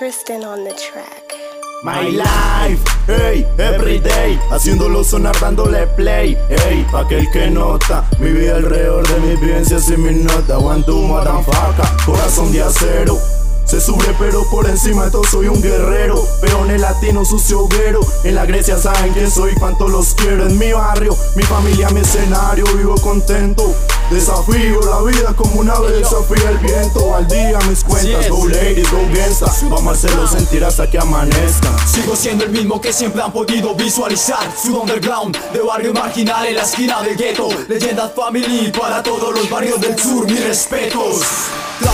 Tristan on the track. My life, hey, everyday Haciéndolo sonar dándole play, hey Pa' aquel que nota Mi vida alrededor de mis vivencias y mis notas One, two, faca, corazón de acero. Se sube pero por encima de todo soy un guerrero el latino, sucio hoguero En la Grecia saben que soy, cuánto los quiero En mi barrio, mi familia, mi escenario Vivo contento Desafío la vida como una vez desafía el viento. Al día mis cuentas, go ladies, go gangsta Vamos a hacerlo sentir hasta que amanezca. Sigo siendo el mismo que siempre han podido visualizar Su underground, de barrio marginal en la esquina del gueto. Leyendas family para todos los barrios del sur, mis respetos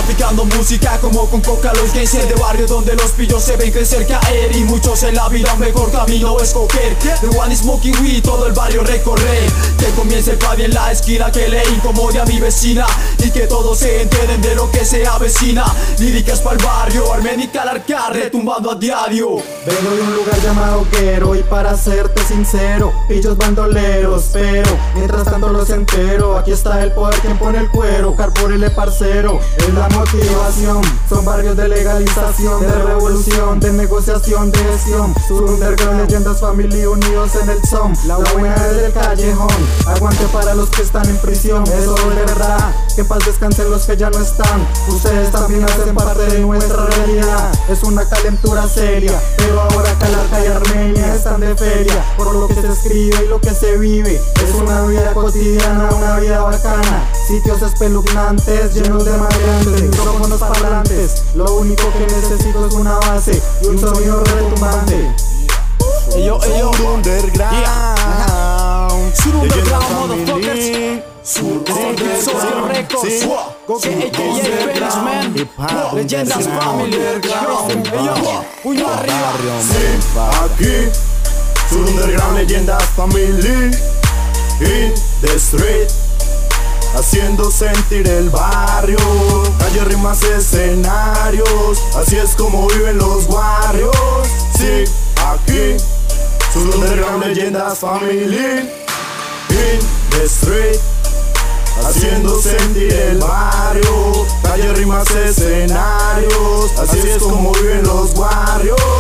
Traficando música como con coca los gangsters de barrio donde los pillos se ven crecer caer Y muchos en la vida mejor camino escoger The one is smoking weed, todo el barrio recorrer. Que comience el pavi en la esquina que le incomode a mi vecina Y que todos se enteren de lo que se avecina. Líricas para el barrio, arménica al arcar, retumbando a diario. Vengo de un lugar llamado Quero y para serte sincero Pillos bandoleros, pero mientras tanto los entero Aquí está el poder quien pone el cuero, el parcero la motivación. Son barrios de legalización, de revolución, de negociación, de gestión. Sur underground, leyendas family unidos en el son. La buena es del callejón, aguante para los que están en prisión. Eso es verdad, que paz descansen los que ya no están. Ustedes también hacen parte de nuestra realidad Es una calentura seria, pero ahora Calarca y Armenia están de feria. Por lo que se escribe y lo que se vive Es una vida cotidiana, una vida bacana. Sitios espeluznantes llenos de maleantes micrófonos parlantes. Lo único que necesito es una base y un sonido retumbante. Yo, yo, underground. Sur underground, motherfuckers. Sur underground. Records AKA Leyendas Family Puño arriba Aquí Sur underground, leyendas family In the street haciendo sentir el barrio. Calle rimas escenarios, así es como viven los barrios. Sí, aquí, su underground leyendas family. In the street, haciendo sentir el barrio. Calle rimas escenarios, así es como viven los barrios.